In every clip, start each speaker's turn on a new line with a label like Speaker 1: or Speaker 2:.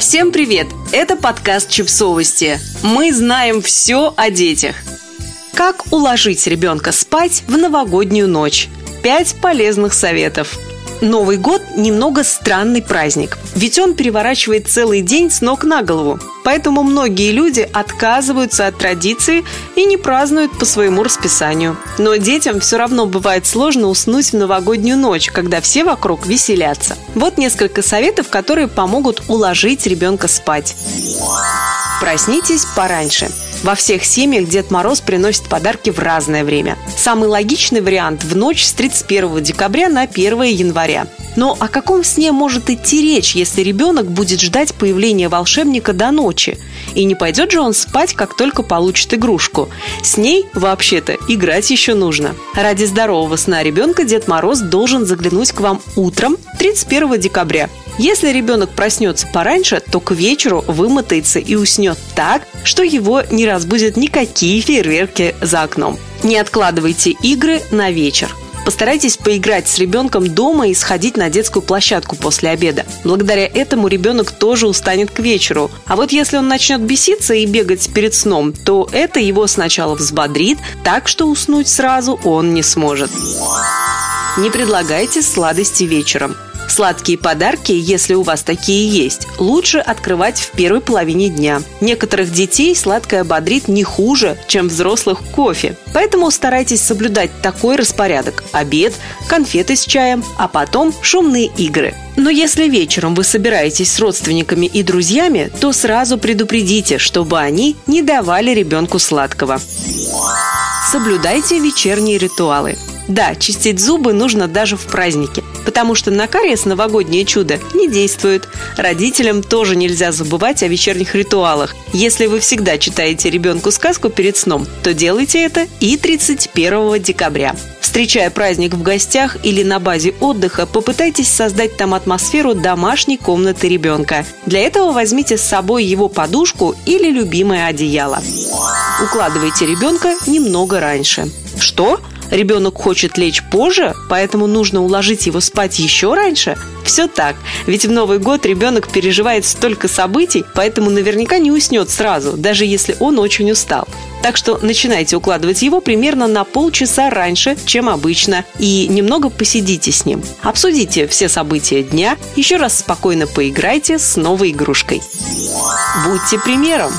Speaker 1: Всем привет! Это подкаст «Чипсовости». Мы знаем все о детях. Как уложить ребенка спать в новогоднюю ночь? Пять полезных советов – Новый год немного странный праздник, ведь он переворачивает целый день с ног на голову. Поэтому многие люди отказываются от традиции и не празднуют по своему расписанию. Но детям все равно бывает сложно уснуть в новогоднюю ночь, когда все вокруг веселятся. Вот несколько советов, которые помогут уложить ребенка спать. Проснитесь пораньше. Во всех семьях Дед Мороз приносит подарки в разное время. Самый логичный вариант – в ночь с 31 декабря на 1 января. Но о каком сне может идти речь, если ребенок будет ждать появления волшебника до ночи? И не пойдет же он спать, как только получит игрушку. С ней, вообще-то, играть еще нужно. Ради здорового сна ребенка Дед Мороз должен заглянуть к вам утром 31 декабря. Если ребенок проснется пораньше, то к вечеру вымотается и уснет так, что его не разбудят никакие фейерверки за окном. Не откладывайте игры на вечер. Постарайтесь поиграть с ребенком дома и сходить на детскую площадку после обеда. Благодаря этому ребенок тоже устанет к вечеру. А вот если он начнет беситься и бегать перед сном, то это его сначала взбодрит, так что уснуть сразу он не сможет. Не предлагайте сладости вечером. Сладкие подарки, если у вас такие есть, лучше открывать в первой половине дня. Некоторых детей сладкое бодрит не хуже, чем взрослых кофе. Поэтому старайтесь соблюдать такой распорядок – обед, конфеты с чаем, а потом шумные игры. Но если вечером вы собираетесь с родственниками и друзьями, то сразу предупредите, чтобы они не давали ребенку сладкого. Соблюдайте вечерние ритуалы. Да, чистить зубы нужно даже в праздники, потому что на кариес новогоднее чудо не действует. Родителям тоже нельзя забывать о вечерних ритуалах. Если вы всегда читаете ребенку сказку перед сном, то делайте это и 31 декабря. Встречая праздник в гостях или на базе отдыха, попытайтесь создать там атмосферу домашней комнаты ребенка. Для этого возьмите с собой его подушку или любимое одеяло. Укладывайте ребенка немного раньше. Что? Ребенок хочет лечь позже, поэтому нужно уложить его спать еще раньше? Все так, ведь в Новый год ребенок переживает столько событий, поэтому наверняка не уснет сразу, даже если он очень устал. Так что начинайте укладывать его примерно на полчаса раньше, чем обычно, и немного посидите с ним. Обсудите все события дня, еще раз спокойно поиграйте с новой игрушкой. Будьте примером.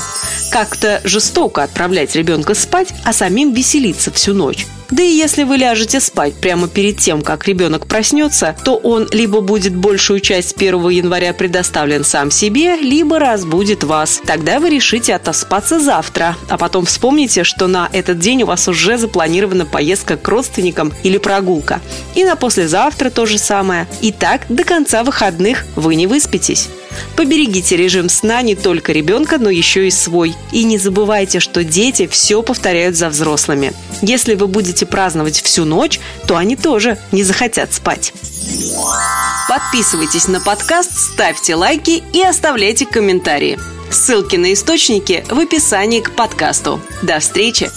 Speaker 1: Как-то жестоко отправлять ребенка спать, а самим веселиться всю ночь. Да и если вы ляжете спать прямо перед тем, как ребенок проснется, то он либо будет большую часть 1 января предоставлен сам себе, либо разбудит вас. Тогда вы решите отоспаться завтра, а потом вспомните, что на этот день у вас уже запланирована поездка к родственникам или прогулка. И на послезавтра то же самое. И так до конца выходных вы не выспитесь. Поберегите режим сна не только ребенка, но еще и свой. И не забывайте, что дети все повторяют за взрослыми. Если вы будете праздновать всю ночь, то они тоже не захотят спать. Подписывайтесь на подкаст, ставьте лайки и оставляйте комментарии. Ссылки на источники в описании к подкасту. До встречи!